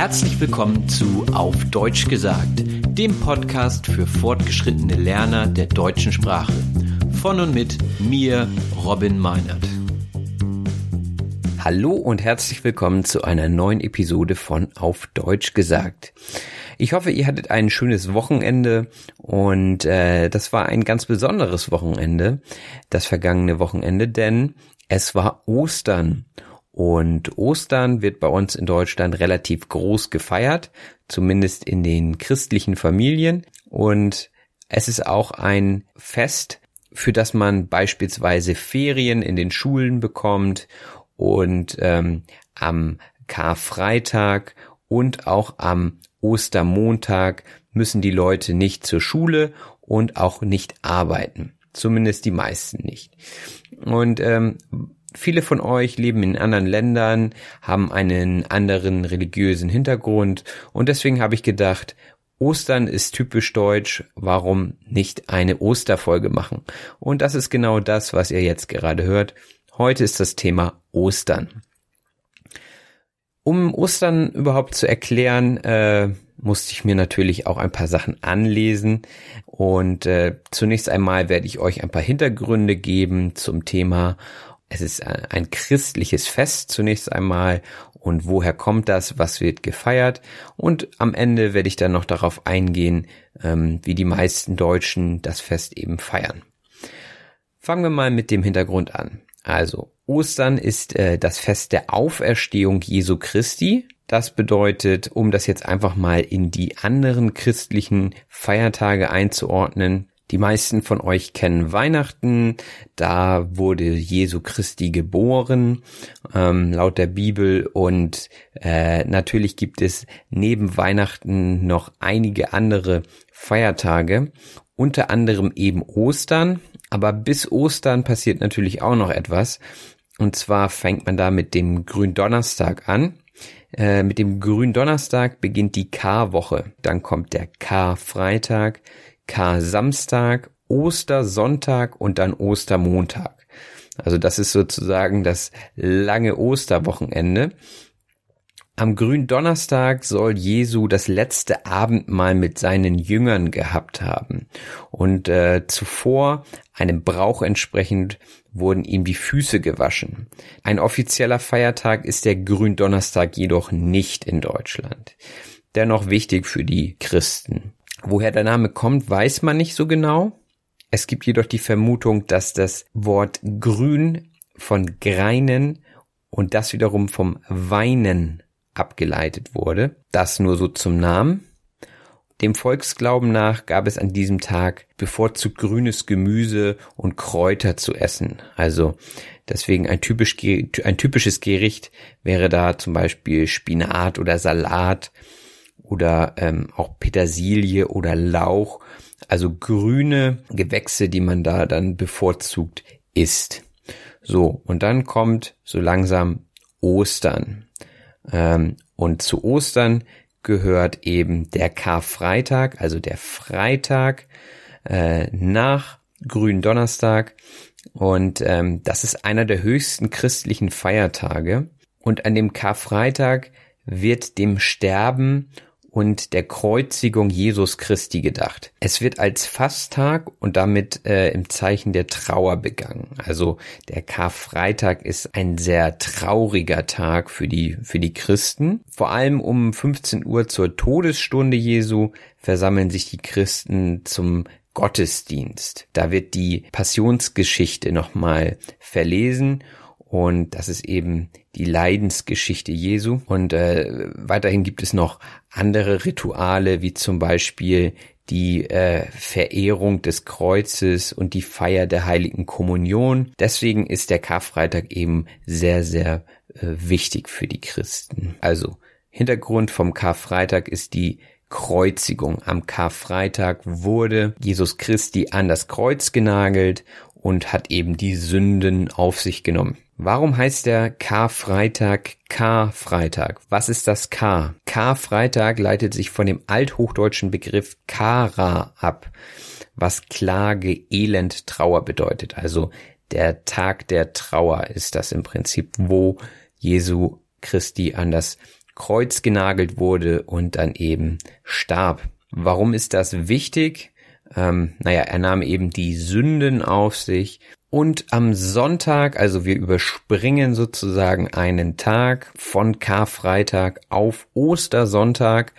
Herzlich willkommen zu Auf Deutsch gesagt, dem Podcast für fortgeschrittene Lerner der deutschen Sprache. Von und mit mir, Robin Meinert. Hallo und herzlich willkommen zu einer neuen Episode von Auf Deutsch gesagt. Ich hoffe, ihr hattet ein schönes Wochenende und äh, das war ein ganz besonderes Wochenende, das vergangene Wochenende, denn es war Ostern. Und Ostern wird bei uns in Deutschland relativ groß gefeiert, zumindest in den christlichen Familien. Und es ist auch ein Fest, für das man beispielsweise Ferien in den Schulen bekommt und ähm, am Karfreitag und auch am Ostermontag müssen die Leute nicht zur Schule und auch nicht arbeiten. Zumindest die meisten nicht. Und ähm, viele von euch leben in anderen Ländern, haben einen anderen religiösen Hintergrund und deswegen habe ich gedacht, Ostern ist typisch deutsch, warum nicht eine Osterfolge machen? Und das ist genau das, was ihr jetzt gerade hört. Heute ist das Thema Ostern. Um Ostern überhaupt zu erklären, äh, musste ich mir natürlich auch ein paar Sachen anlesen. Und äh, zunächst einmal werde ich euch ein paar Hintergründe geben zum Thema. Es ist ein christliches Fest zunächst einmal. Und woher kommt das? Was wird gefeiert? Und am Ende werde ich dann noch darauf eingehen, ähm, wie die meisten Deutschen das Fest eben feiern. Fangen wir mal mit dem Hintergrund an. Also, Ostern ist äh, das Fest der Auferstehung Jesu Christi. Das bedeutet, um das jetzt einfach mal in die anderen christlichen Feiertage einzuordnen, die meisten von euch kennen Weihnachten, da wurde Jesu Christi geboren, ähm, laut der Bibel. Und äh, natürlich gibt es neben Weihnachten noch einige andere Feiertage, unter anderem eben Ostern. Aber bis Ostern passiert natürlich auch noch etwas. Und zwar fängt man da mit dem Gründonnerstag an. Äh, mit dem Gründonnerstag beginnt die Karwoche. Dann kommt der Karfreitag, Kar-Samstag, Ostersonntag und dann Ostermontag. Also das ist sozusagen das lange Osterwochenende. Am Gründonnerstag soll Jesu das letzte Abendmahl mit seinen Jüngern gehabt haben. Und äh, zuvor, einem Brauch entsprechend, wurden ihm die Füße gewaschen. Ein offizieller Feiertag ist der Gründonnerstag jedoch nicht in Deutschland. Dennoch wichtig für die Christen. Woher der Name kommt, weiß man nicht so genau. Es gibt jedoch die Vermutung, dass das Wort grün von greinen und das wiederum vom weinen abgeleitet wurde. Das nur so zum Namen. Dem Volksglauben nach gab es an diesem Tag bevorzugt grünes Gemüse und Kräuter zu essen. Also deswegen ein, typisch, ein typisches Gericht wäre da zum Beispiel Spinat oder Salat oder ähm, auch Petersilie oder Lauch. Also grüne Gewächse, die man da dann bevorzugt isst. So, und dann kommt so langsam Ostern. Ähm, und zu Ostern gehört eben der Karfreitag, also der Freitag äh, nach Gründonnerstag. Und ähm, das ist einer der höchsten christlichen Feiertage. Und an dem Karfreitag wird dem Sterben und der Kreuzigung Jesus Christi gedacht. Es wird als Fasttag und damit äh, im Zeichen der Trauer begangen. Also der Karfreitag ist ein sehr trauriger Tag für die, für die Christen. Vor allem um 15 Uhr zur Todesstunde Jesu versammeln sich die Christen zum Gottesdienst. Da wird die Passionsgeschichte nochmal verlesen und das ist eben die Leidensgeschichte Jesu. Und äh, weiterhin gibt es noch andere Rituale, wie zum Beispiel die äh, Verehrung des Kreuzes und die Feier der heiligen Kommunion. Deswegen ist der Karfreitag eben sehr, sehr äh, wichtig für die Christen. Also Hintergrund vom Karfreitag ist die Kreuzigung. Am Karfreitag wurde Jesus Christi an das Kreuz genagelt und hat eben die Sünden auf sich genommen. Warum heißt der Karfreitag Karfreitag? Was ist das K? Karfreitag leitet sich von dem althochdeutschen Begriff Kara ab, was Klage, Elend, Trauer bedeutet. Also der Tag der Trauer ist das im Prinzip, wo Jesu Christi an das Kreuz genagelt wurde und dann eben starb. Warum ist das wichtig? Ähm, naja, er nahm eben die Sünden auf sich und am Sonntag, also wir überspringen sozusagen einen Tag von Karfreitag auf Ostersonntag,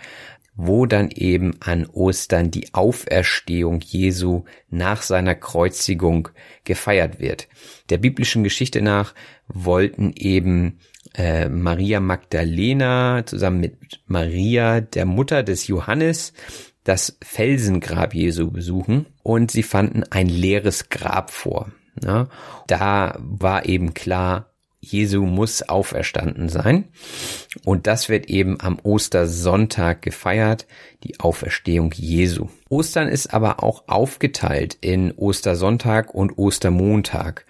wo dann eben an Ostern die Auferstehung Jesu nach seiner Kreuzigung gefeiert wird. Der biblischen Geschichte nach wollten eben äh, Maria Magdalena zusammen mit Maria, der Mutter des Johannes, das Felsengrab Jesu besuchen und sie fanden ein leeres Grab vor. Ja, da war eben klar, Jesu muss auferstanden sein. Und das wird eben am Ostersonntag gefeiert, die Auferstehung Jesu. Ostern ist aber auch aufgeteilt in Ostersonntag und Ostermontag,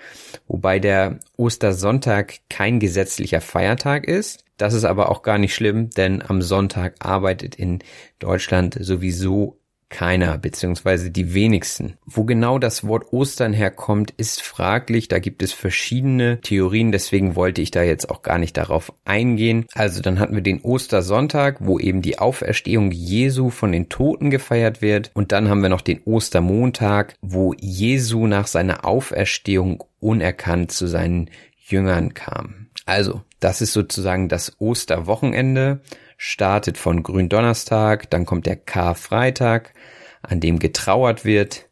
wobei der Ostersonntag kein gesetzlicher Feiertag ist. Das ist aber auch gar nicht schlimm, denn am Sonntag arbeitet in Deutschland sowieso keiner, beziehungsweise die wenigsten. Wo genau das Wort Ostern herkommt, ist fraglich. Da gibt es verschiedene Theorien, deswegen wollte ich da jetzt auch gar nicht darauf eingehen. Also dann hatten wir den Ostersonntag, wo eben die Auferstehung Jesu von den Toten gefeiert wird. Und dann haben wir noch den Ostermontag, wo Jesu nach seiner Auferstehung unerkannt zu seinen Jüngern kam. Also, das ist sozusagen das Osterwochenende startet von Gründonnerstag, dann kommt der Karfreitag, an dem getrauert wird.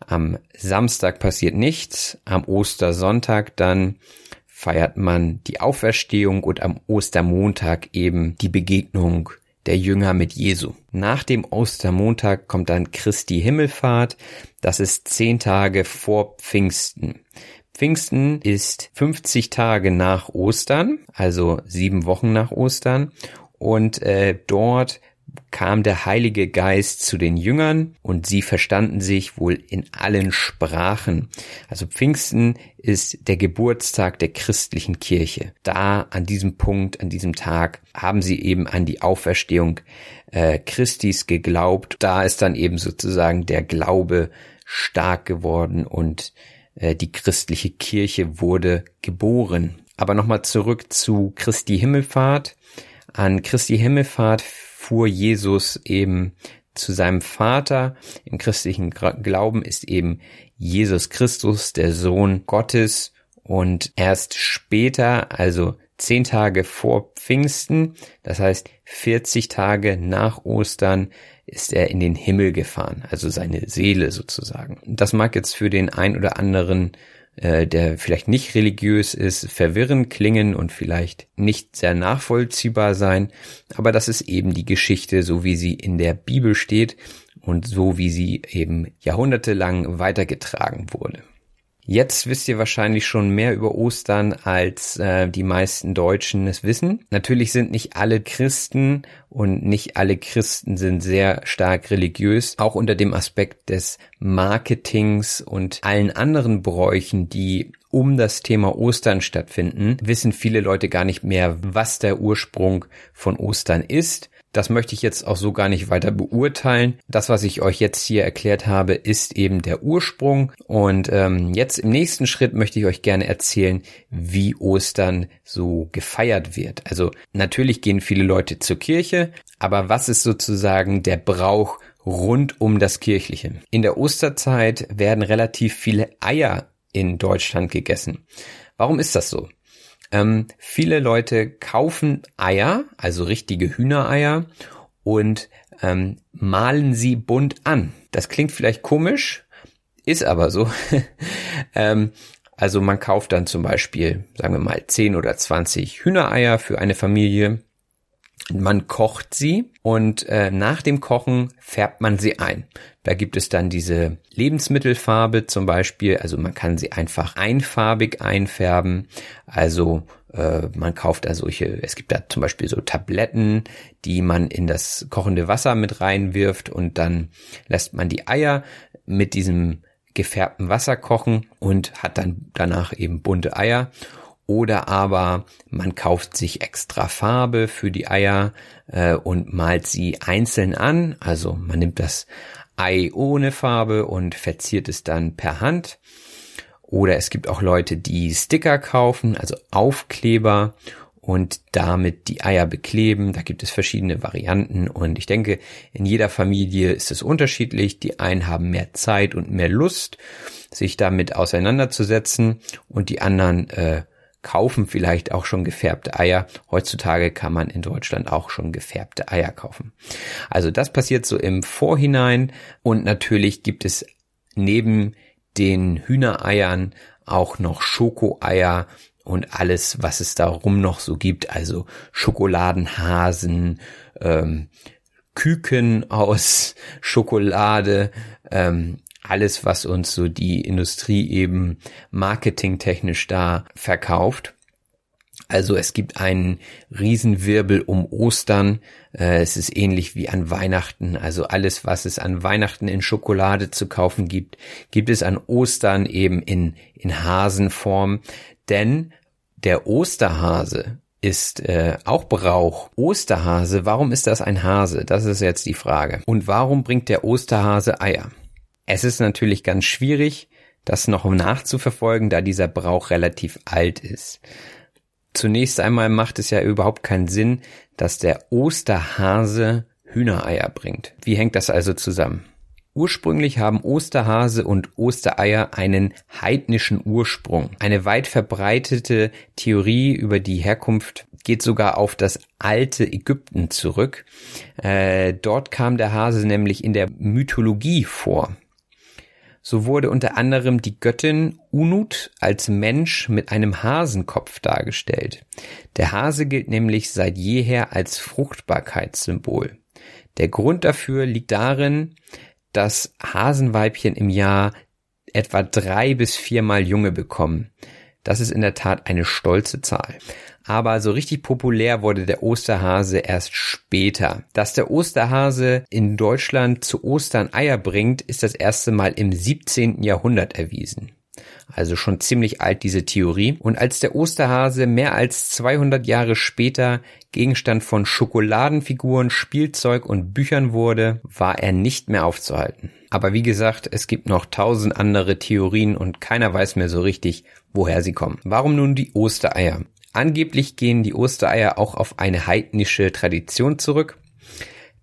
Am Samstag passiert nichts, am Ostersonntag dann feiert man die Auferstehung und am Ostermontag eben die Begegnung der Jünger mit Jesu. Nach dem Ostermontag kommt dann Christi Himmelfahrt. Das ist zehn Tage vor Pfingsten. Pfingsten ist 50 Tage nach Ostern, also sieben Wochen nach Ostern und äh, dort kam der Heilige Geist zu den Jüngern und sie verstanden sich wohl in allen Sprachen. Also Pfingsten ist der Geburtstag der christlichen Kirche. Da an diesem Punkt, an diesem Tag haben sie eben an die Auferstehung äh, Christis geglaubt. Da ist dann eben sozusagen der Glaube stark geworden und die christliche Kirche wurde geboren. Aber nochmal zurück zu Christi Himmelfahrt. An Christi Himmelfahrt fuhr Jesus eben zu seinem Vater. Im christlichen Glauben ist eben Jesus Christus der Sohn Gottes und erst später, also zehn Tage vor Pfingsten, das heißt 40 Tage nach Ostern, ist er in den Himmel gefahren, also seine Seele sozusagen. Das mag jetzt für den ein oder anderen äh, der vielleicht nicht religiös ist, verwirrend klingen und vielleicht nicht sehr nachvollziehbar sein, aber das ist eben die Geschichte, so wie sie in der Bibel steht und so wie sie eben jahrhundertelang weitergetragen wurde. Jetzt wisst ihr wahrscheinlich schon mehr über Ostern, als äh, die meisten Deutschen es wissen. Natürlich sind nicht alle Christen und nicht alle Christen sind sehr stark religiös, auch unter dem Aspekt des Marketings und allen anderen Bräuchen, die um das Thema Ostern stattfinden, wissen viele Leute gar nicht mehr, was der Ursprung von Ostern ist. Das möchte ich jetzt auch so gar nicht weiter beurteilen. Das, was ich euch jetzt hier erklärt habe, ist eben der Ursprung. Und ähm, jetzt im nächsten Schritt möchte ich euch gerne erzählen, wie Ostern so gefeiert wird. Also natürlich gehen viele Leute zur Kirche, aber was ist sozusagen der Brauch rund um das Kirchliche? In der Osterzeit werden relativ viele Eier in Deutschland gegessen. Warum ist das so? Ähm, viele Leute kaufen Eier, also richtige Hühnereier, und ähm, malen sie bunt an. Das klingt vielleicht komisch, ist aber so. ähm, also man kauft dann zum Beispiel, sagen wir mal, 10 oder 20 Hühnereier für eine Familie. Man kocht sie und äh, nach dem Kochen färbt man sie ein. Da gibt es dann diese Lebensmittelfarbe zum Beispiel. Also man kann sie einfach einfarbig einfärben. Also äh, man kauft da solche, es gibt da zum Beispiel so Tabletten, die man in das kochende Wasser mit reinwirft und dann lässt man die Eier mit diesem gefärbten Wasser kochen und hat dann danach eben bunte Eier oder aber man kauft sich extra Farbe für die Eier äh, und malt sie einzeln an. Also man nimmt das Ei ohne Farbe und verziert es dann per Hand. Oder es gibt auch Leute, die Sticker kaufen, also Aufkleber und damit die Eier bekleben. Da gibt es verschiedene Varianten und ich denke, in jeder Familie ist es unterschiedlich. Die einen haben mehr Zeit und mehr Lust, sich damit auseinanderzusetzen und die anderen äh, kaufen vielleicht auch schon gefärbte Eier. Heutzutage kann man in Deutschland auch schon gefärbte Eier kaufen. Also das passiert so im Vorhinein und natürlich gibt es neben den Hühnereiern auch noch Schokoeier und alles, was es darum noch so gibt, also Schokoladenhasen, ähm, Küken aus Schokolade, ähm, alles, was uns so die Industrie eben marketingtechnisch da verkauft. Also es gibt einen Riesenwirbel um Ostern. Äh, es ist ähnlich wie an Weihnachten. Also alles, was es an Weihnachten in Schokolade zu kaufen gibt, gibt es an Ostern eben in, in Hasenform. Denn der Osterhase ist äh, auch Brauch. Osterhase, warum ist das ein Hase? Das ist jetzt die Frage. Und warum bringt der Osterhase Eier? Es ist natürlich ganz schwierig, das noch nachzuverfolgen, da dieser Brauch relativ alt ist. Zunächst einmal macht es ja überhaupt keinen Sinn, dass der Osterhase Hühnereier bringt. Wie hängt das also zusammen? Ursprünglich haben Osterhase und Ostereier einen heidnischen Ursprung. Eine weit verbreitete Theorie über die Herkunft geht sogar auf das alte Ägypten zurück. Äh, dort kam der Hase nämlich in der Mythologie vor. So wurde unter anderem die Göttin Unut als Mensch mit einem Hasenkopf dargestellt. Der Hase gilt nämlich seit jeher als Fruchtbarkeitssymbol. Der Grund dafür liegt darin, dass Hasenweibchen im Jahr etwa drei bis viermal Junge bekommen. Das ist in der Tat eine stolze Zahl aber so richtig populär wurde der Osterhase erst später. Dass der Osterhase in Deutschland zu Ostern Eier bringt, ist das erste Mal im 17. Jahrhundert erwiesen. Also schon ziemlich alt diese Theorie. Und als der Osterhase mehr als 200 Jahre später Gegenstand von Schokoladenfiguren, Spielzeug und Büchern wurde, war er nicht mehr aufzuhalten. Aber wie gesagt, es gibt noch tausend andere Theorien und keiner weiß mehr so richtig, woher sie kommen. Warum nun die Ostereier? Angeblich gehen die Ostereier auch auf eine heidnische Tradition zurück,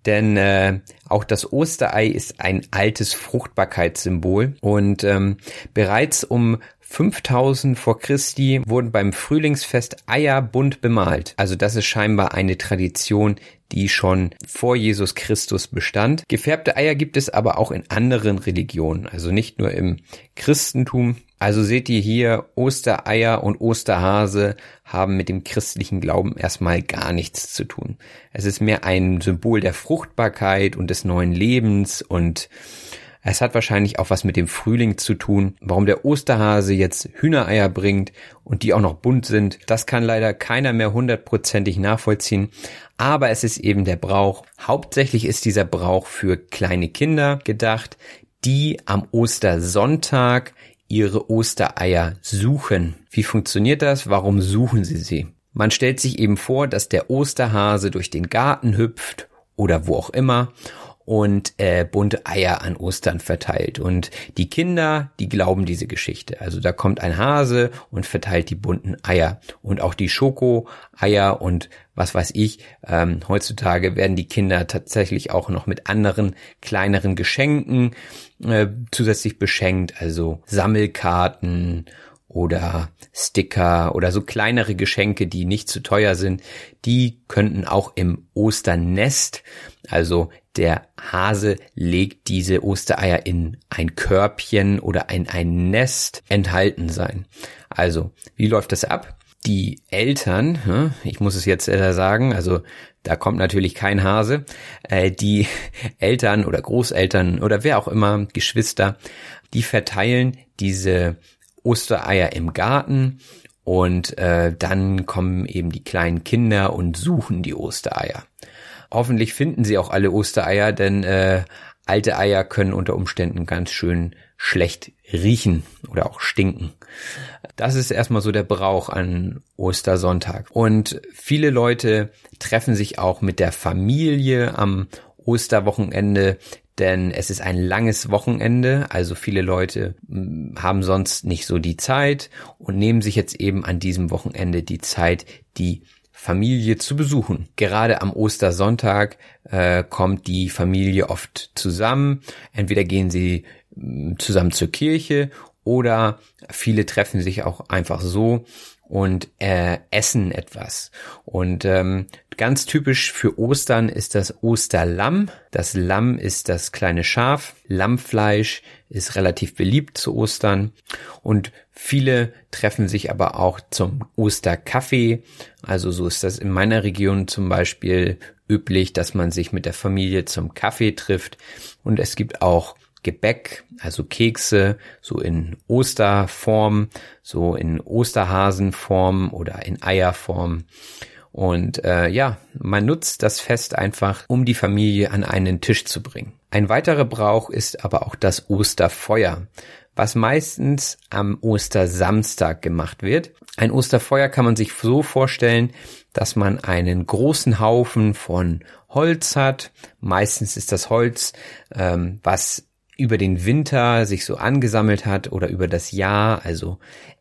denn äh, auch das Osterei ist ein altes Fruchtbarkeitssymbol und ähm, bereits um 5000 vor Christi wurden beim Frühlingsfest Eier bunt bemalt. Also das ist scheinbar eine Tradition, die schon vor Jesus Christus bestand. Gefärbte Eier gibt es aber auch in anderen Religionen, also nicht nur im Christentum. Also seht ihr hier, Ostereier und Osterhase haben mit dem christlichen Glauben erstmal gar nichts zu tun. Es ist mehr ein Symbol der Fruchtbarkeit und des neuen Lebens und es hat wahrscheinlich auch was mit dem Frühling zu tun. Warum der Osterhase jetzt Hühnereier bringt und die auch noch bunt sind, das kann leider keiner mehr hundertprozentig nachvollziehen. Aber es ist eben der Brauch. Hauptsächlich ist dieser Brauch für kleine Kinder gedacht, die am Ostersonntag ihre Ostereier suchen. Wie funktioniert das? Warum suchen sie sie? Man stellt sich eben vor, dass der Osterhase durch den Garten hüpft oder wo auch immer und äh, bunte Eier an Ostern verteilt. Und die Kinder, die glauben diese Geschichte. Also da kommt ein Hase und verteilt die bunten Eier. Und auch die Schoko-Eier und was weiß ich. Ähm, heutzutage werden die Kinder tatsächlich auch noch mit anderen kleineren Geschenken äh, zusätzlich beschenkt. Also Sammelkarten oder Sticker oder so kleinere Geschenke, die nicht zu teuer sind, die könnten auch im Osternest, also der Hase legt diese Ostereier in ein Körbchen oder in ein Nest enthalten sein. Also, wie läuft das ab? Die Eltern, ich muss es jetzt sagen, also da kommt natürlich kein Hase, äh, die Eltern oder Großeltern oder wer auch immer, Geschwister, die verteilen diese Ostereier im Garten und äh, dann kommen eben die kleinen Kinder und suchen die Ostereier. Hoffentlich finden sie auch alle Ostereier, denn äh, alte Eier können unter Umständen ganz schön schlecht riechen oder auch stinken. Das ist erstmal so der Brauch an Ostersonntag. Und viele Leute treffen sich auch mit der Familie am Osterwochenende, denn es ist ein langes Wochenende, also viele Leute hm, haben sonst nicht so die Zeit und nehmen sich jetzt eben an diesem Wochenende die Zeit, die Familie zu besuchen. Gerade am Ostersonntag äh, kommt die Familie oft zusammen. Entweder gehen sie hm, zusammen zur Kirche oder viele treffen sich auch einfach so und äh, essen etwas. Und ähm, ganz typisch für Ostern ist das Osterlamm. Das Lamm ist das kleine Schaf. Lammfleisch ist relativ beliebt zu Ostern. Und viele treffen sich aber auch zum Osterkaffee. Also so ist das in meiner Region zum Beispiel üblich, dass man sich mit der Familie zum Kaffee trifft. Und es gibt auch Gebäck, also Kekse, so in Osterform, so in Osterhasenform oder in Eierform. Und äh, ja, man nutzt das Fest einfach, um die Familie an einen Tisch zu bringen. Ein weiterer Brauch ist aber auch das Osterfeuer, was meistens am Ostersamstag gemacht wird. Ein Osterfeuer kann man sich so vorstellen, dass man einen großen Haufen von Holz hat. Meistens ist das Holz, ähm, was über den Winter sich so angesammelt hat oder über das Jahr, also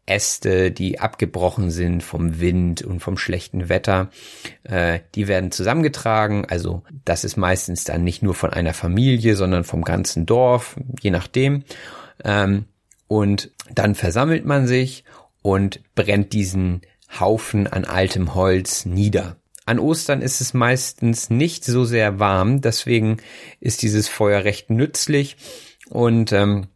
Äste, die abgebrochen sind vom Wind und vom schlechten Wetter, äh, die werden zusammengetragen. Also das ist meistens dann nicht nur von einer Familie, sondern vom ganzen Dorf, je nachdem. Ähm, und dann versammelt man sich und brennt diesen Haufen an altem Holz nieder. An Ostern ist es meistens nicht so sehr warm, deswegen ist dieses Feuer recht nützlich und ähm,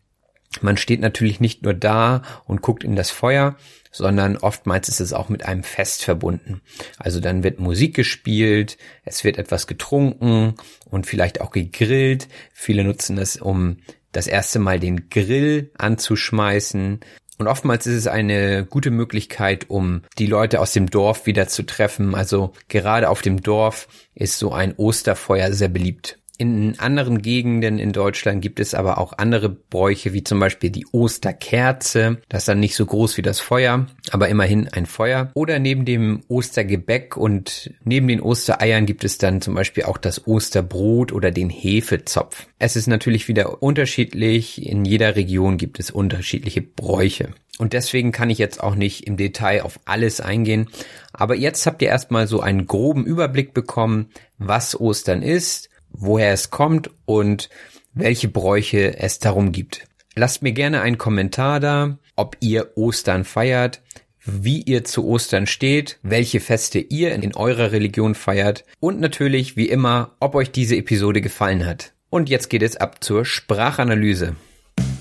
man steht natürlich nicht nur da und guckt in das Feuer, sondern oftmals ist es auch mit einem Fest verbunden. Also dann wird Musik gespielt, es wird etwas getrunken und vielleicht auch gegrillt. Viele nutzen es, um das erste Mal den Grill anzuschmeißen. Und oftmals ist es eine gute Möglichkeit, um die Leute aus dem Dorf wieder zu treffen. Also gerade auf dem Dorf ist so ein Osterfeuer sehr beliebt. In anderen Gegenden in Deutschland gibt es aber auch andere Bräuche, wie zum Beispiel die Osterkerze. Das ist dann nicht so groß wie das Feuer, aber immerhin ein Feuer. Oder neben dem Ostergebäck und neben den Ostereiern gibt es dann zum Beispiel auch das Osterbrot oder den Hefezopf. Es ist natürlich wieder unterschiedlich. In jeder Region gibt es unterschiedliche Bräuche. Und deswegen kann ich jetzt auch nicht im Detail auf alles eingehen. Aber jetzt habt ihr erstmal so einen groben Überblick bekommen, was Ostern ist woher es kommt und welche Bräuche es darum gibt. Lasst mir gerne einen Kommentar da, ob ihr Ostern feiert, wie ihr zu Ostern steht, welche Feste ihr in eurer Religion feiert und natürlich, wie immer, ob euch diese Episode gefallen hat. Und jetzt geht es ab zur Sprachanalyse.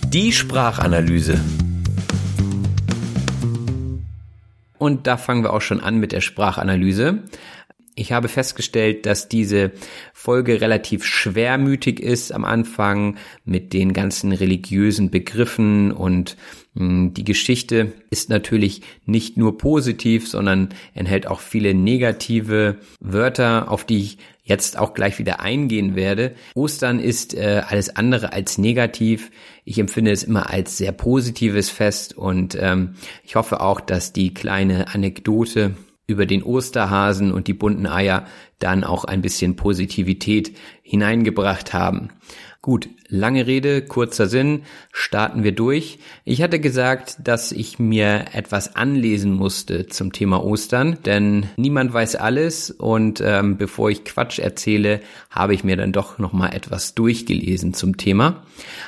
Die Sprachanalyse. Und da fangen wir auch schon an mit der Sprachanalyse. Ich habe festgestellt, dass diese Folge relativ schwermütig ist am Anfang mit den ganzen religiösen Begriffen und hm, die Geschichte ist natürlich nicht nur positiv, sondern enthält auch viele negative Wörter, auf die ich jetzt auch gleich wieder eingehen werde. Ostern ist äh, alles andere als negativ. Ich empfinde es immer als sehr positives Fest und ähm, ich hoffe auch, dass die kleine Anekdote über den Osterhasen und die bunten Eier dann auch ein bisschen Positivität hineingebracht haben. Gut, lange Rede, kurzer Sinn, starten wir durch. Ich hatte gesagt, dass ich mir etwas anlesen musste zum Thema Ostern, denn niemand weiß alles und ähm, bevor ich Quatsch erzähle, habe ich mir dann doch noch mal etwas durchgelesen zum Thema.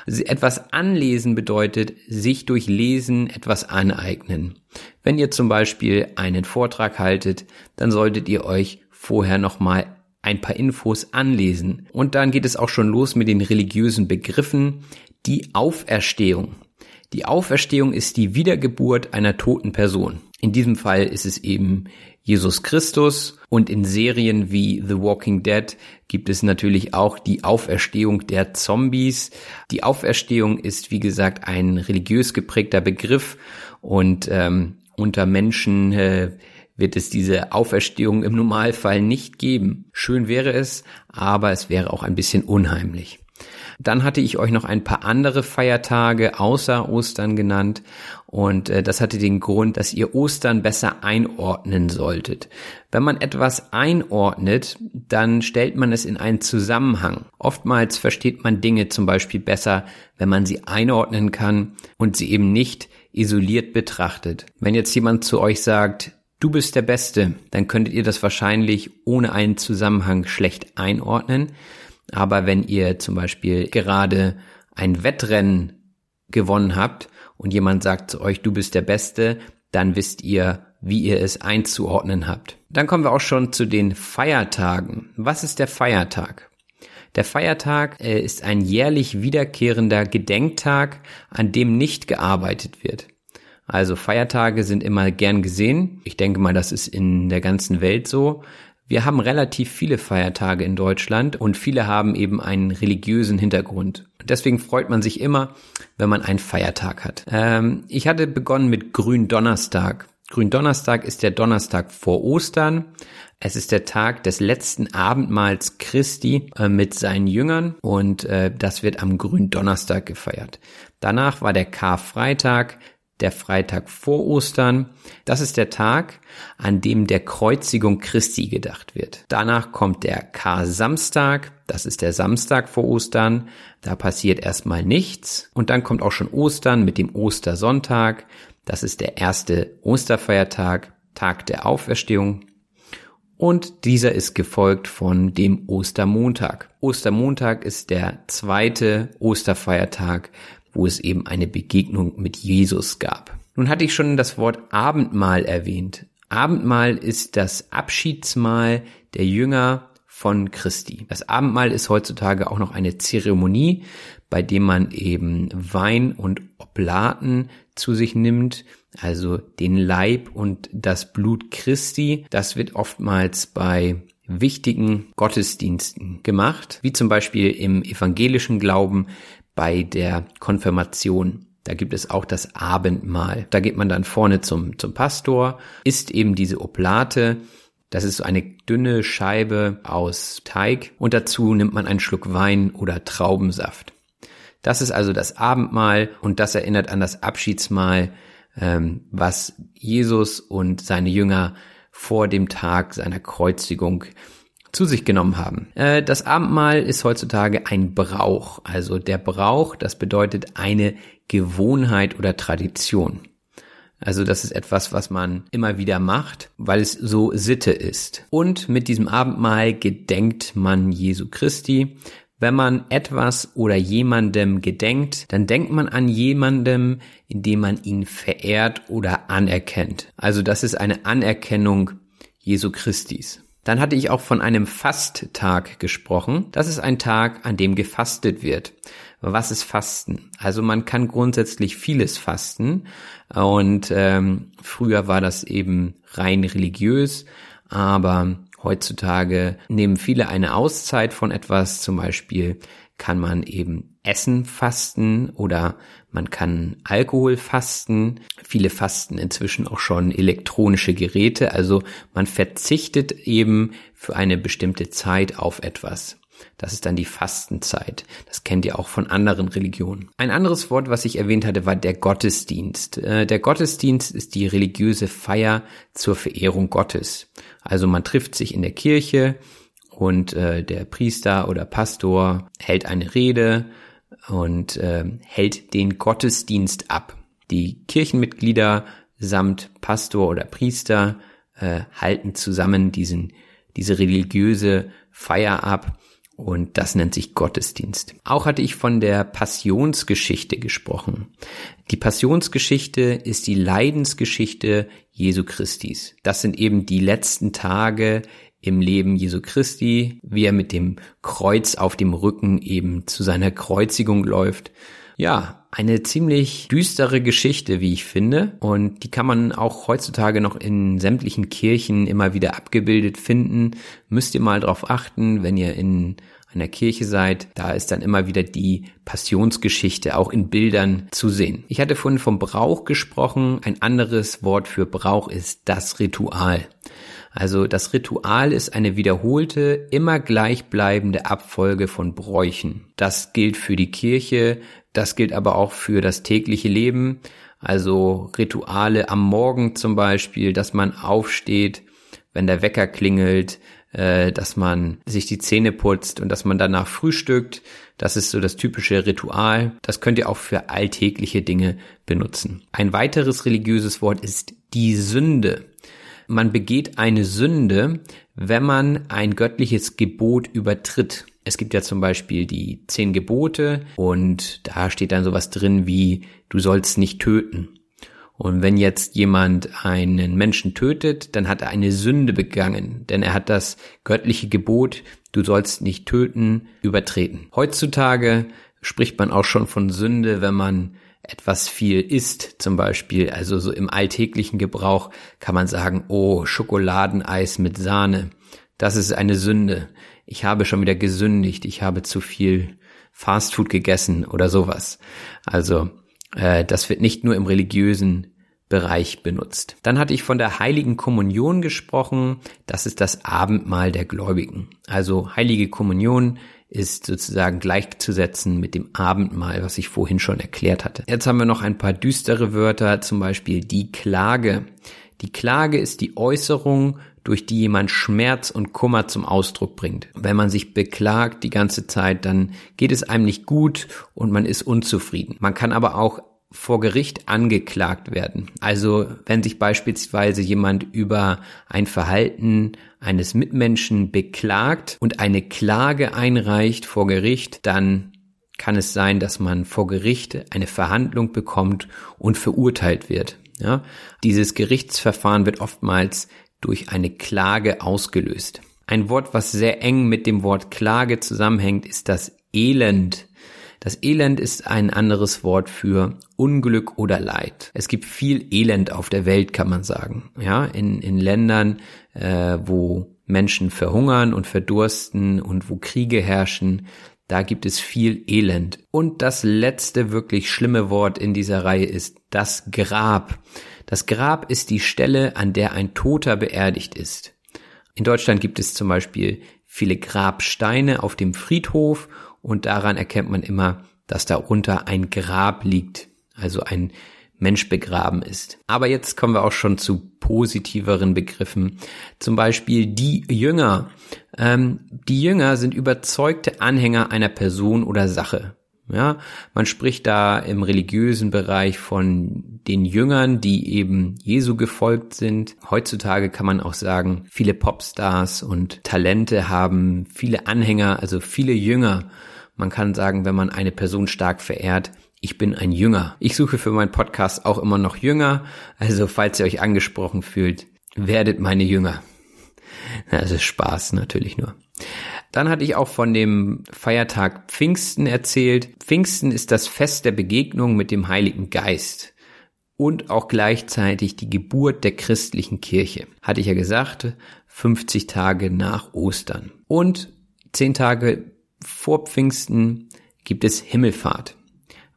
Etwas anlesen bedeutet sich durch Lesen etwas aneignen. Wenn ihr zum Beispiel einen Vortrag haltet, dann solltet ihr euch vorher noch mal ein paar Infos anlesen. Und dann geht es auch schon los mit den religiösen Begriffen. Die Auferstehung. Die Auferstehung ist die Wiedergeburt einer toten Person. In diesem Fall ist es eben Jesus Christus und in Serien wie The Walking Dead gibt es natürlich auch die Auferstehung der Zombies. Die Auferstehung ist, wie gesagt, ein religiös geprägter Begriff und ähm, unter Menschen äh, wird es diese Auferstehung im Normalfall nicht geben. Schön wäre es, aber es wäre auch ein bisschen unheimlich. Dann hatte ich euch noch ein paar andere Feiertage außer Ostern genannt und äh, das hatte den Grund, dass ihr Ostern besser einordnen solltet. Wenn man etwas einordnet, dann stellt man es in einen Zusammenhang. Oftmals versteht man Dinge zum Beispiel besser, wenn man sie einordnen kann und sie eben nicht isoliert betrachtet. Wenn jetzt jemand zu euch sagt, du bist der Beste, dann könntet ihr das wahrscheinlich ohne einen Zusammenhang schlecht einordnen. Aber wenn ihr zum Beispiel gerade ein Wettrennen gewonnen habt und jemand sagt zu euch, du bist der Beste, dann wisst ihr, wie ihr es einzuordnen habt. Dann kommen wir auch schon zu den Feiertagen. Was ist der Feiertag? Der Feiertag äh, ist ein jährlich wiederkehrender Gedenktag, an dem nicht gearbeitet wird. Also Feiertage sind immer gern gesehen. Ich denke mal, das ist in der ganzen Welt so. Wir haben relativ viele Feiertage in Deutschland und viele haben eben einen religiösen Hintergrund. Deswegen freut man sich immer, wenn man einen Feiertag hat. Ähm, ich hatte begonnen mit Gründonnerstag. Gründonnerstag ist der Donnerstag vor Ostern. Es ist der Tag des letzten Abendmahls Christi äh, mit seinen Jüngern und äh, das wird am Gründonnerstag gefeiert. Danach war der Karfreitag, der Freitag vor Ostern. Das ist der Tag, an dem der Kreuzigung Christi gedacht wird. Danach kommt der Kar-Samstag. Das ist der Samstag vor Ostern. Da passiert erstmal nichts. Und dann kommt auch schon Ostern mit dem Ostersonntag. Das ist der erste Osterfeiertag, Tag der Auferstehung. Und dieser ist gefolgt von dem Ostermontag. Ostermontag ist der zweite Osterfeiertag wo es eben eine Begegnung mit Jesus gab. Nun hatte ich schon das Wort Abendmahl erwähnt. Abendmahl ist das Abschiedsmahl der Jünger von Christi. Das Abendmahl ist heutzutage auch noch eine Zeremonie, bei dem man eben Wein und Oblaten zu sich nimmt, also den Leib und das Blut Christi. Das wird oftmals bei wichtigen Gottesdiensten gemacht, wie zum Beispiel im evangelischen Glauben bei der Konfirmation. Da gibt es auch das Abendmahl. Da geht man dann vorne zum, zum Pastor, isst eben diese Oblate. Das ist so eine dünne Scheibe aus Teig und dazu nimmt man einen Schluck Wein oder Traubensaft. Das ist also das Abendmahl und das erinnert an das Abschiedsmahl, ähm, was Jesus und seine Jünger vor dem Tag seiner Kreuzigung zu sich genommen haben. Äh, das Abendmahl ist heutzutage ein Brauch. Also der Brauch, das bedeutet eine Gewohnheit oder Tradition. Also das ist etwas, was man immer wieder macht, weil es so Sitte ist. Und mit diesem Abendmahl gedenkt man Jesu Christi. Wenn man etwas oder jemandem gedenkt, dann denkt man an jemandem, indem man ihn verehrt oder anerkennt. Also das ist eine Anerkennung Jesu Christis. Dann hatte ich auch von einem Fasttag gesprochen. Das ist ein Tag, an dem gefastet wird. Was ist Fasten? Also man kann grundsätzlich vieles fasten und ähm, früher war das eben rein religiös, aber heutzutage nehmen viele eine Auszeit von etwas, zum Beispiel kann man eben Essen fasten oder man kann Alkohol fasten. Viele fasten inzwischen auch schon elektronische Geräte. Also man verzichtet eben für eine bestimmte Zeit auf etwas. Das ist dann die Fastenzeit. Das kennt ihr auch von anderen Religionen. Ein anderes Wort, was ich erwähnt hatte, war der Gottesdienst. Äh, der Gottesdienst ist die religiöse Feier zur Verehrung Gottes. Also man trifft sich in der Kirche und äh, der Priester oder Pastor hält eine Rede und äh, hält den Gottesdienst ab. Die Kirchenmitglieder samt Pastor oder Priester äh, halten zusammen diesen, diese religiöse Feier ab und das nennt sich Gottesdienst. Auch hatte ich von der Passionsgeschichte gesprochen. Die Passionsgeschichte ist die Leidensgeschichte Jesu Christis. Das sind eben die letzten Tage im Leben Jesu Christi, wie er mit dem Kreuz auf dem Rücken eben zu seiner Kreuzigung läuft. Ja, eine ziemlich düstere Geschichte, wie ich finde. Und die kann man auch heutzutage noch in sämtlichen Kirchen immer wieder abgebildet finden. Müsst ihr mal drauf achten, wenn ihr in einer Kirche seid, da ist dann immer wieder die Passionsgeschichte auch in Bildern zu sehen. Ich hatte vorhin vom Brauch gesprochen. Ein anderes Wort für Brauch ist das Ritual. Also das Ritual ist eine wiederholte, immer gleichbleibende Abfolge von Bräuchen. Das gilt für die Kirche, das gilt aber auch für das tägliche Leben. Also Rituale am Morgen zum Beispiel, dass man aufsteht, wenn der Wecker klingelt, äh, dass man sich die Zähne putzt und dass man danach frühstückt. Das ist so das typische Ritual. Das könnt ihr auch für alltägliche Dinge benutzen. Ein weiteres religiöses Wort ist die Sünde. Man begeht eine Sünde, wenn man ein göttliches Gebot übertritt. Es gibt ja zum Beispiel die zehn Gebote und da steht dann sowas drin wie, du sollst nicht töten. Und wenn jetzt jemand einen Menschen tötet, dann hat er eine Sünde begangen, denn er hat das göttliche Gebot, du sollst nicht töten, übertreten. Heutzutage spricht man auch schon von Sünde, wenn man etwas viel isst, zum Beispiel, also so im alltäglichen Gebrauch kann man sagen, oh, Schokoladeneis mit Sahne, das ist eine Sünde. Ich habe schon wieder gesündigt, ich habe zu viel Fastfood gegessen oder sowas. Also äh, das wird nicht nur im religiösen Bereich benutzt. Dann hatte ich von der heiligen Kommunion gesprochen. Das ist das Abendmahl der Gläubigen. Also heilige Kommunion ist sozusagen gleichzusetzen mit dem Abendmahl, was ich vorhin schon erklärt hatte. Jetzt haben wir noch ein paar düstere Wörter, zum Beispiel die Klage. Die Klage ist die Äußerung, durch die jemand Schmerz und Kummer zum Ausdruck bringt. Wenn man sich beklagt die ganze Zeit, dann geht es einem nicht gut und man ist unzufrieden. Man kann aber auch vor Gericht angeklagt werden. Also wenn sich beispielsweise jemand über ein Verhalten eines Mitmenschen beklagt und eine Klage einreicht vor Gericht, dann kann es sein, dass man vor Gericht eine Verhandlung bekommt und verurteilt wird. Ja, dieses Gerichtsverfahren wird oftmals durch eine Klage ausgelöst. Ein Wort, was sehr eng mit dem Wort Klage zusammenhängt, ist das Elend. Das Elend ist ein anderes Wort für Unglück oder Leid. Es gibt viel Elend auf der Welt, kann man sagen. Ja, in, in Ländern, äh, wo Menschen verhungern und verdursten und wo Kriege herrschen, da gibt es viel Elend. Und das letzte wirklich schlimme Wort in dieser Reihe ist das Grab. Das Grab ist die Stelle, an der ein Toter beerdigt ist. In Deutschland gibt es zum Beispiel viele Grabsteine auf dem Friedhof und daran erkennt man immer, dass darunter ein Grab liegt, also ein Mensch begraben ist. Aber jetzt kommen wir auch schon zu positiveren Begriffen. Zum Beispiel die Jünger. Ähm, die Jünger sind überzeugte Anhänger einer Person oder Sache. Ja, man spricht da im religiösen Bereich von den Jüngern, die eben Jesu gefolgt sind. Heutzutage kann man auch sagen, viele Popstars und Talente haben viele Anhänger, also viele Jünger. Man kann sagen, wenn man eine Person stark verehrt, ich bin ein Jünger. Ich suche für meinen Podcast auch immer noch Jünger. Also falls ihr euch angesprochen fühlt, werdet meine Jünger. Das ist Spaß natürlich nur. Dann hatte ich auch von dem Feiertag Pfingsten erzählt. Pfingsten ist das Fest der Begegnung mit dem Heiligen Geist und auch gleichzeitig die Geburt der christlichen Kirche. Hatte ich ja gesagt, 50 Tage nach Ostern. Und 10 Tage vor Pfingsten gibt es Himmelfahrt.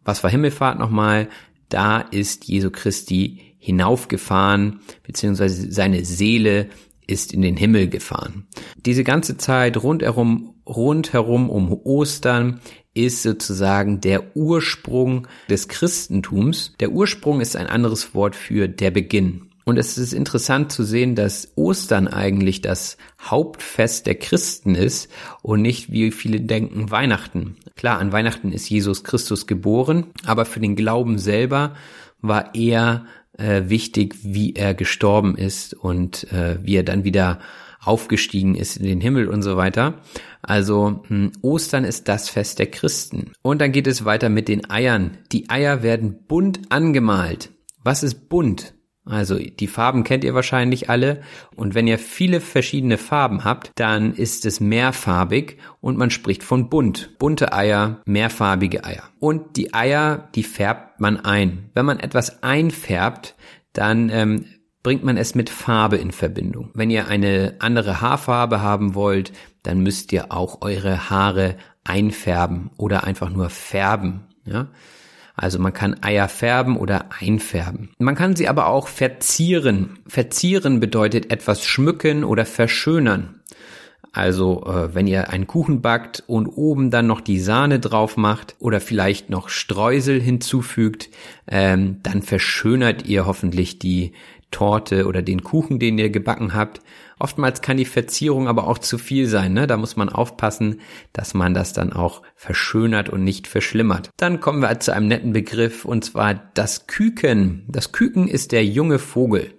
Was war Himmelfahrt nochmal? Da ist Jesu Christi hinaufgefahren, beziehungsweise seine Seele ist in den Himmel gefahren. Diese ganze Zeit rundherum rundherum um Ostern ist sozusagen der Ursprung des Christentums. Der Ursprung ist ein anderes Wort für der Beginn. Und es ist interessant zu sehen, dass Ostern eigentlich das Hauptfest der Christen ist und nicht, wie viele denken, Weihnachten. Klar, an Weihnachten ist Jesus Christus geboren, aber für den Glauben selber war eher äh, wichtig, wie er gestorben ist und äh, wie er dann wieder aufgestiegen ist in den Himmel und so weiter. Also hm, Ostern ist das Fest der Christen. Und dann geht es weiter mit den Eiern. Die Eier werden bunt angemalt. Was ist bunt? Also die Farben kennt ihr wahrscheinlich alle. Und wenn ihr viele verschiedene Farben habt, dann ist es mehrfarbig und man spricht von bunt. Bunte Eier, mehrfarbige Eier. Und die Eier, die färbt man ein. Wenn man etwas einfärbt, dann ähm, bringt man es mit Farbe in Verbindung. Wenn ihr eine andere Haarfarbe haben wollt, dann müsst ihr auch eure Haare einfärben oder einfach nur färben. Ja? Also man kann Eier färben oder einfärben. Man kann sie aber auch verzieren. Verzieren bedeutet etwas schmücken oder verschönern. Also äh, wenn ihr einen Kuchen backt und oben dann noch die Sahne drauf macht oder vielleicht noch Streusel hinzufügt, ähm, dann verschönert ihr hoffentlich die Torte oder den Kuchen, den ihr gebacken habt. Oftmals kann die Verzierung aber auch zu viel sein. Ne? Da muss man aufpassen, dass man das dann auch verschönert und nicht verschlimmert. Dann kommen wir zu einem netten Begriff und zwar das Küken. Das Küken ist der junge Vogel.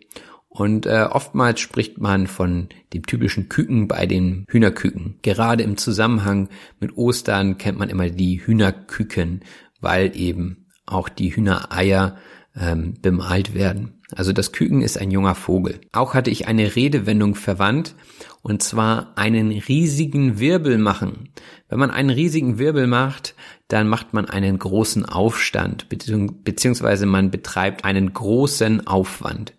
Und äh, oftmals spricht man von dem typischen Küken bei den Hühnerküken. Gerade im Zusammenhang mit Ostern kennt man immer die Hühnerküken, weil eben auch die Hühnereier ähm, bemalt werden. Also das Küken ist ein junger Vogel. Auch hatte ich eine Redewendung verwandt, und zwar einen riesigen Wirbel machen. Wenn man einen riesigen Wirbel macht, dann macht man einen großen Aufstand, beziehungsweise man betreibt einen großen Aufwand.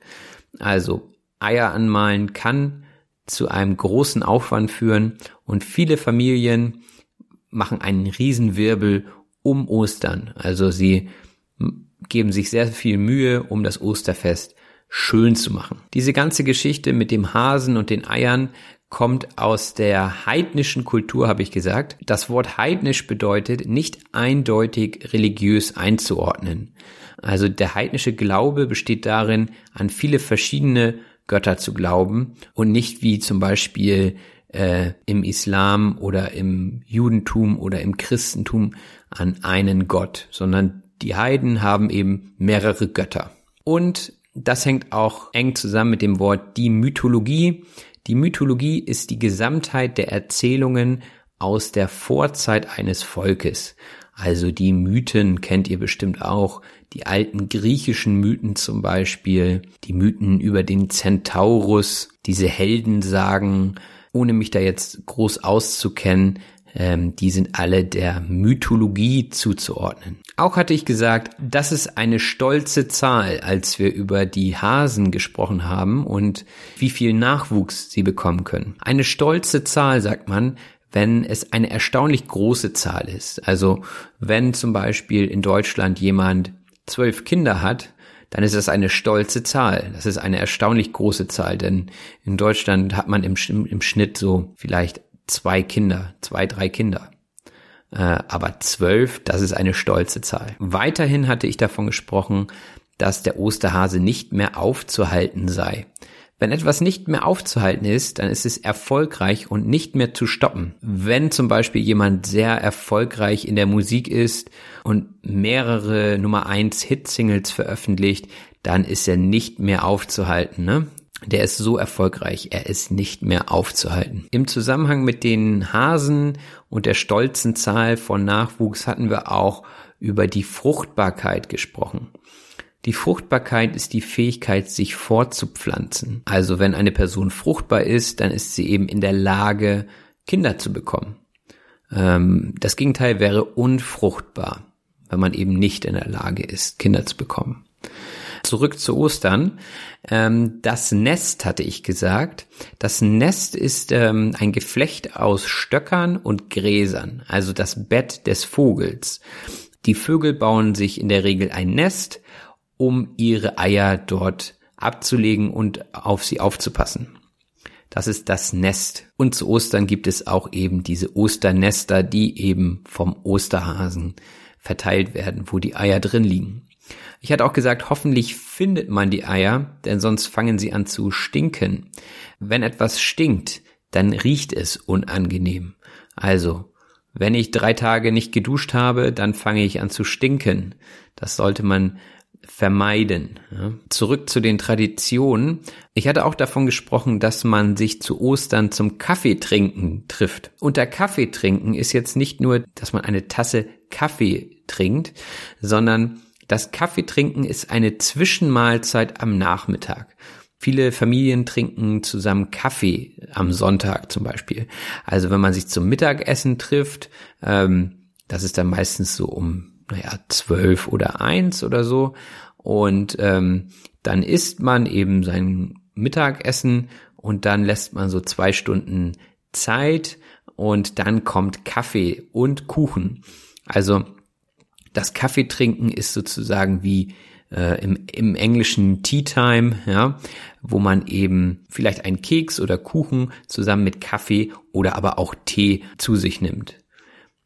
Also Eier anmalen kann zu einem großen Aufwand führen und viele Familien machen einen Riesenwirbel um Ostern. Also sie geben sich sehr viel Mühe, um das Osterfest schön zu machen. Diese ganze Geschichte mit dem Hasen und den Eiern kommt aus der heidnischen Kultur, habe ich gesagt. Das Wort heidnisch bedeutet nicht eindeutig religiös einzuordnen. Also der heidnische Glaube besteht darin, an viele verschiedene Götter zu glauben und nicht wie zum Beispiel äh, im Islam oder im Judentum oder im Christentum an einen Gott, sondern die Heiden haben eben mehrere Götter. Und das hängt auch eng zusammen mit dem Wort die Mythologie. Die Mythologie ist die Gesamtheit der Erzählungen aus der Vorzeit eines Volkes. Also die Mythen kennt ihr bestimmt auch, die alten griechischen Mythen zum Beispiel, die Mythen über den Centaurus, diese Heldensagen, ohne mich da jetzt groß auszukennen, ähm, die sind alle der Mythologie zuzuordnen. Auch hatte ich gesagt, das ist eine stolze Zahl, als wir über die Hasen gesprochen haben und wie viel Nachwuchs sie bekommen können. Eine stolze Zahl, sagt man, wenn es eine erstaunlich große Zahl ist. Also wenn zum Beispiel in Deutschland jemand zwölf Kinder hat, dann ist das eine stolze Zahl. Das ist eine erstaunlich große Zahl, denn in Deutschland hat man im, im Schnitt so vielleicht zwei Kinder, zwei, drei Kinder. Äh, aber zwölf, das ist eine stolze Zahl. Weiterhin hatte ich davon gesprochen, dass der Osterhase nicht mehr aufzuhalten sei. Wenn etwas nicht mehr aufzuhalten ist, dann ist es erfolgreich und nicht mehr zu stoppen. Wenn zum Beispiel jemand sehr erfolgreich in der Musik ist und mehrere Nummer eins Hit-Singles veröffentlicht, dann ist er nicht mehr aufzuhalten. Ne? Der ist so erfolgreich, er ist nicht mehr aufzuhalten. Im Zusammenhang mit den Hasen und der stolzen Zahl von Nachwuchs hatten wir auch über die Fruchtbarkeit gesprochen. Die Fruchtbarkeit ist die Fähigkeit, sich fortzupflanzen. Also wenn eine Person fruchtbar ist, dann ist sie eben in der Lage, Kinder zu bekommen. Ähm, das Gegenteil wäre unfruchtbar, wenn man eben nicht in der Lage ist, Kinder zu bekommen. Zurück zu Ostern. Ähm, das Nest hatte ich gesagt. Das Nest ist ähm, ein Geflecht aus Stöckern und Gräsern, also das Bett des Vogels. Die Vögel bauen sich in der Regel ein Nest, um ihre Eier dort abzulegen und auf sie aufzupassen. Das ist das Nest. Und zu Ostern gibt es auch eben diese Osternester, die eben vom Osterhasen verteilt werden, wo die Eier drin liegen. Ich hatte auch gesagt, hoffentlich findet man die Eier, denn sonst fangen sie an zu stinken. Wenn etwas stinkt, dann riecht es unangenehm. Also, wenn ich drei Tage nicht geduscht habe, dann fange ich an zu stinken. Das sollte man vermeiden. Ja. Zurück zu den Traditionen. Ich hatte auch davon gesprochen, dass man sich zu Ostern zum Kaffeetrinken trifft. Unter Kaffeetrinken ist jetzt nicht nur, dass man eine Tasse Kaffee trinkt, sondern das Kaffeetrinken ist eine Zwischenmahlzeit am Nachmittag. Viele Familien trinken zusammen Kaffee am Sonntag zum Beispiel. Also wenn man sich zum Mittagessen trifft, ähm, das ist dann meistens so um naja, zwölf oder eins oder so. Und ähm, dann isst man eben sein Mittagessen und dann lässt man so zwei Stunden Zeit und dann kommt Kaffee und Kuchen. Also das Kaffeetrinken ist sozusagen wie äh, im, im englischen Tea Time, ja, wo man eben vielleicht einen Keks oder Kuchen zusammen mit Kaffee oder aber auch Tee zu sich nimmt.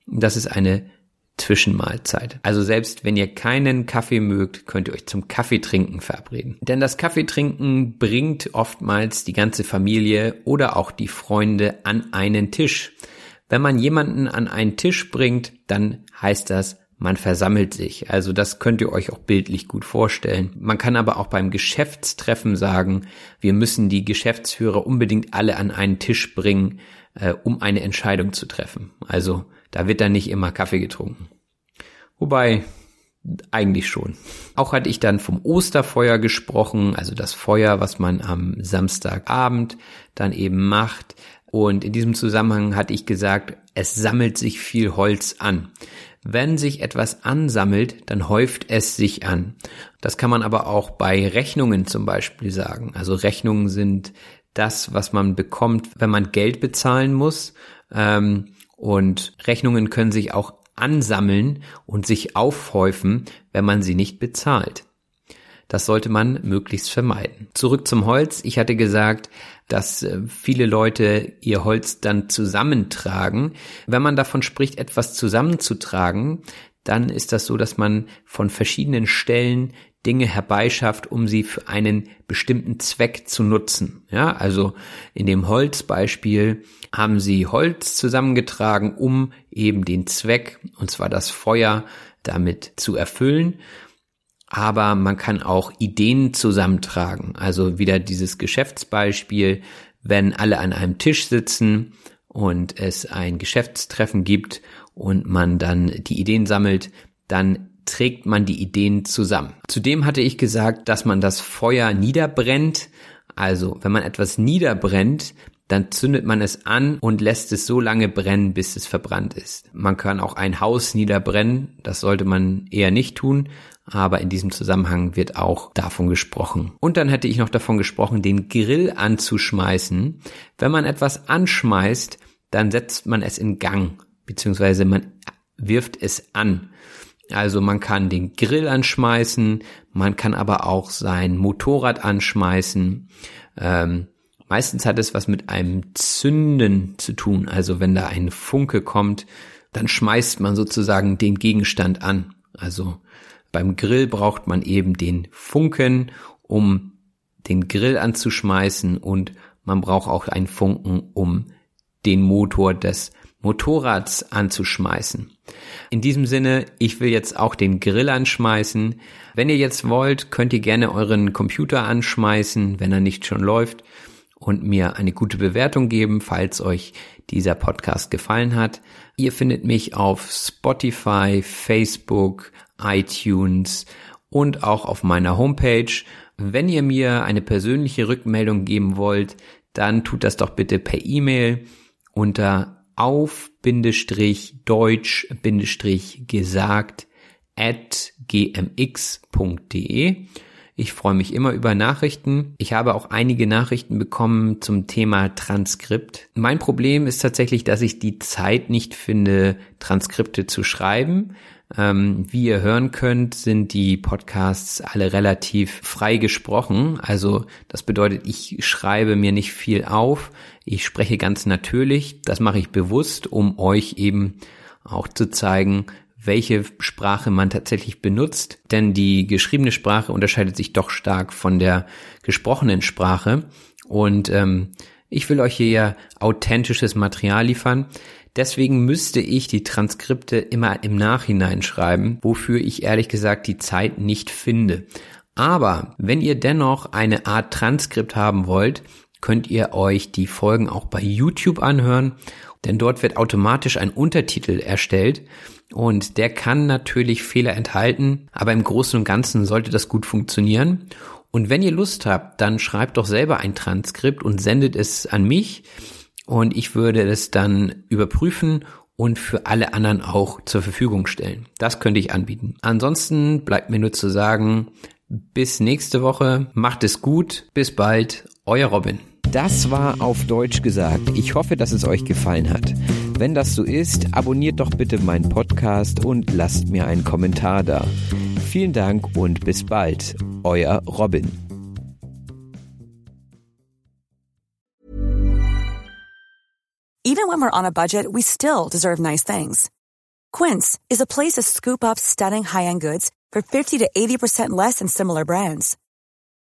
Das ist eine Zwischenmahlzeit. Also selbst wenn ihr keinen Kaffee mögt, könnt ihr euch zum Kaffeetrinken verabreden. Denn das Kaffeetrinken bringt oftmals die ganze Familie oder auch die Freunde an einen Tisch. Wenn man jemanden an einen Tisch bringt, dann heißt das, man versammelt sich. Also das könnt ihr euch auch bildlich gut vorstellen. Man kann aber auch beim Geschäftstreffen sagen, wir müssen die Geschäftsführer unbedingt alle an einen Tisch bringen, äh, um eine Entscheidung zu treffen. Also da wird dann nicht immer Kaffee getrunken. Wobei, eigentlich schon. Auch hatte ich dann vom Osterfeuer gesprochen, also das Feuer, was man am Samstagabend dann eben macht. Und in diesem Zusammenhang hatte ich gesagt, es sammelt sich viel Holz an. Wenn sich etwas ansammelt, dann häuft es sich an. Das kann man aber auch bei Rechnungen zum Beispiel sagen. Also Rechnungen sind das, was man bekommt, wenn man Geld bezahlen muss. Ähm, und Rechnungen können sich auch ansammeln und sich aufhäufen, wenn man sie nicht bezahlt. Das sollte man möglichst vermeiden. Zurück zum Holz. Ich hatte gesagt, dass äh, viele Leute ihr Holz dann zusammentragen. Wenn man davon spricht, etwas zusammenzutragen, dann ist das so, dass man von verschiedenen Stellen Dinge herbeischafft, um sie für einen bestimmten Zweck zu nutzen. Ja, also in dem Holzbeispiel haben sie Holz zusammengetragen, um eben den Zweck, und zwar das Feuer, damit zu erfüllen. Aber man kann auch Ideen zusammentragen. Also wieder dieses Geschäftsbeispiel, wenn alle an einem Tisch sitzen und es ein Geschäftstreffen gibt und man dann die Ideen sammelt, dann trägt man die Ideen zusammen. Zudem hatte ich gesagt, dass man das Feuer niederbrennt. Also, wenn man etwas niederbrennt, dann zündet man es an und lässt es so lange brennen, bis es verbrannt ist. Man kann auch ein Haus niederbrennen, das sollte man eher nicht tun, aber in diesem Zusammenhang wird auch davon gesprochen. Und dann hätte ich noch davon gesprochen, den Grill anzuschmeißen. Wenn man etwas anschmeißt, dann setzt man es in Gang, beziehungsweise man wirft es an. Also man kann den Grill anschmeißen, man kann aber auch sein Motorrad anschmeißen. Ähm, meistens hat es was mit einem Zünden zu tun. Also wenn da ein Funke kommt, dann schmeißt man sozusagen den Gegenstand an. Also beim Grill braucht man eben den Funken, um den Grill anzuschmeißen und man braucht auch einen Funken, um den Motor des Motorrads anzuschmeißen. In diesem Sinne, ich will jetzt auch den Grill anschmeißen. Wenn ihr jetzt wollt, könnt ihr gerne euren Computer anschmeißen, wenn er nicht schon läuft und mir eine gute Bewertung geben, falls euch dieser Podcast gefallen hat. Ihr findet mich auf Spotify, Facebook, iTunes und auch auf meiner Homepage. Wenn ihr mir eine persönliche Rückmeldung geben wollt, dann tut das doch bitte per E-Mail unter auf-deutsch-gesagt at gmx.de. Ich freue mich immer über Nachrichten. Ich habe auch einige Nachrichten bekommen zum Thema Transkript. Mein Problem ist tatsächlich, dass ich die Zeit nicht finde, Transkripte zu schreiben. Ähm, wie ihr hören könnt, sind die Podcasts alle relativ frei gesprochen. Also das bedeutet, ich schreibe mir nicht viel auf. Ich spreche ganz natürlich. Das mache ich bewusst, um euch eben auch zu zeigen, welche Sprache man tatsächlich benutzt. Denn die geschriebene Sprache unterscheidet sich doch stark von der gesprochenen Sprache. Und ähm, ich will euch hier ja authentisches Material liefern. Deswegen müsste ich die Transkripte immer im Nachhinein schreiben, wofür ich ehrlich gesagt die Zeit nicht finde. Aber wenn ihr dennoch eine Art Transkript haben wollt, könnt ihr euch die Folgen auch bei YouTube anhören, denn dort wird automatisch ein Untertitel erstellt und der kann natürlich Fehler enthalten, aber im Großen und Ganzen sollte das gut funktionieren. Und wenn ihr Lust habt, dann schreibt doch selber ein Transkript und sendet es an mich und ich würde es dann überprüfen und für alle anderen auch zur Verfügung stellen. Das könnte ich anbieten. Ansonsten bleibt mir nur zu sagen, bis nächste Woche, macht es gut, bis bald, euer Robin. Das war auf Deutsch gesagt. Ich hoffe, dass es euch gefallen hat. Wenn das so ist, abonniert doch bitte meinen Podcast und lasst mir einen Kommentar da. Vielen Dank und bis bald. Euer Robin. Even when we're on a budget, we still deserve nice things. Quince is a place to scoop up stunning high-end goods for 50 to 80% less than similar brands.